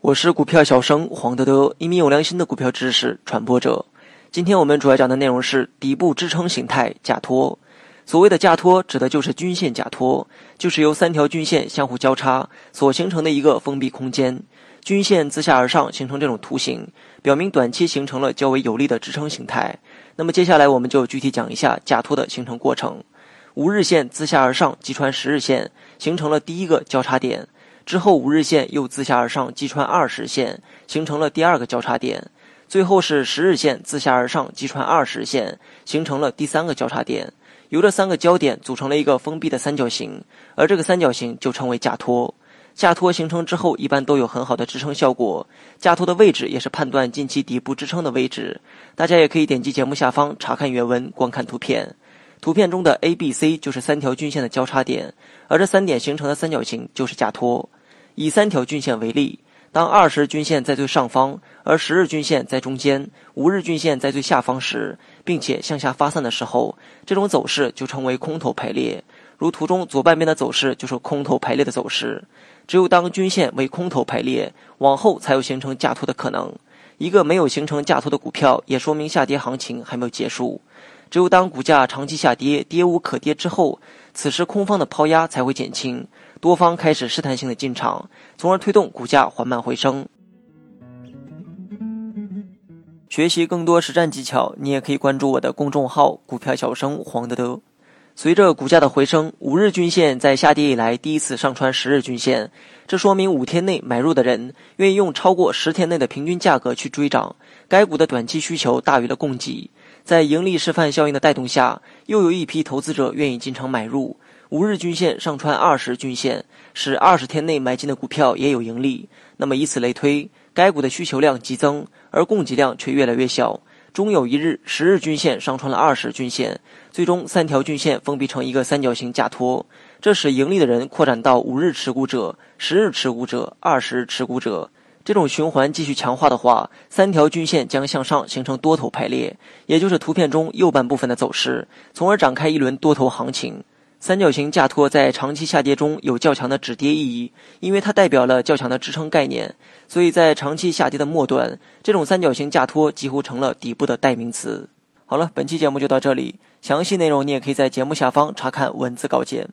我是股票小生黄德德，一名有良心的股票知识传播者。今天我们主要讲的内容是底部支撑形态假托。所谓的假托，指的就是均线假托，就是由三条均线相互交叉所形成的一个封闭空间。均线自下而上形成这种图形，表明短期形成了较为有力的支撑形态。那么接下来我们就具体讲一下假托的形成过程。五日线自下而上击穿十日线，形成了第一个交叉点。之后五日线又自下而上击穿二十线，形成了第二个交叉点。最后是十日线自下而上击穿二十线，形成了第三个交叉点。由这三个交点组成了一个封闭的三角形，而这个三角形就称为假托。假托形成之后，一般都有很好的支撑效果。假托的位置也是判断近期底部支撑的位置。大家也可以点击节目下方查看原文，观看图片。图片中的 A、B、C 就是三条均线的交叉点，而这三点形成的三角形就是假托。以三条均线为例，当二十日均线在最上方，而十日均线在中间，五日均线在最下方时，并且向下发散的时候，这种走势就称为空头排列。如图中左半边的走势就是空头排列的走势。只有当均线为空头排列，往后才有形成假托的可能。一个没有形成假托的股票，也说明下跌行情还没有结束。只有当股价长期下跌，跌无可跌之后，此时空方的抛压才会减轻，多方开始试探性的进场，从而推动股价缓慢回升。学习更多实战技巧，你也可以关注我的公众号“股票小生黄德德”。随着股价的回升，五日均线在下跌以来第一次上穿十日均线，这说明五天内买入的人愿意用超过十天内的平均价格去追涨。该股的短期需求大于了供给，在盈利示范效应的带动下，又有一批投资者愿意进场买入。五日均线上穿二十均线，使二十天内买进的股票也有盈利。那么以此类推，该股的需求量激增，而供给量却越来越小。终有一日，十日均线上穿了二十均线，最终三条均线封闭成一个三角形假托，这使盈利的人扩展到五日持股者、十日持股者、二十日持股者。这种循环继续强化的话，三条均线将向上形成多头排列，也就是图片中右半部分的走势，从而展开一轮多头行情。三角形架托在长期下跌中有较强的止跌意义，因为它代表了较强的支撑概念，所以在长期下跌的末端，这种三角形架托几乎成了底部的代名词。好了，本期节目就到这里，详细内容你也可以在节目下方查看文字稿件。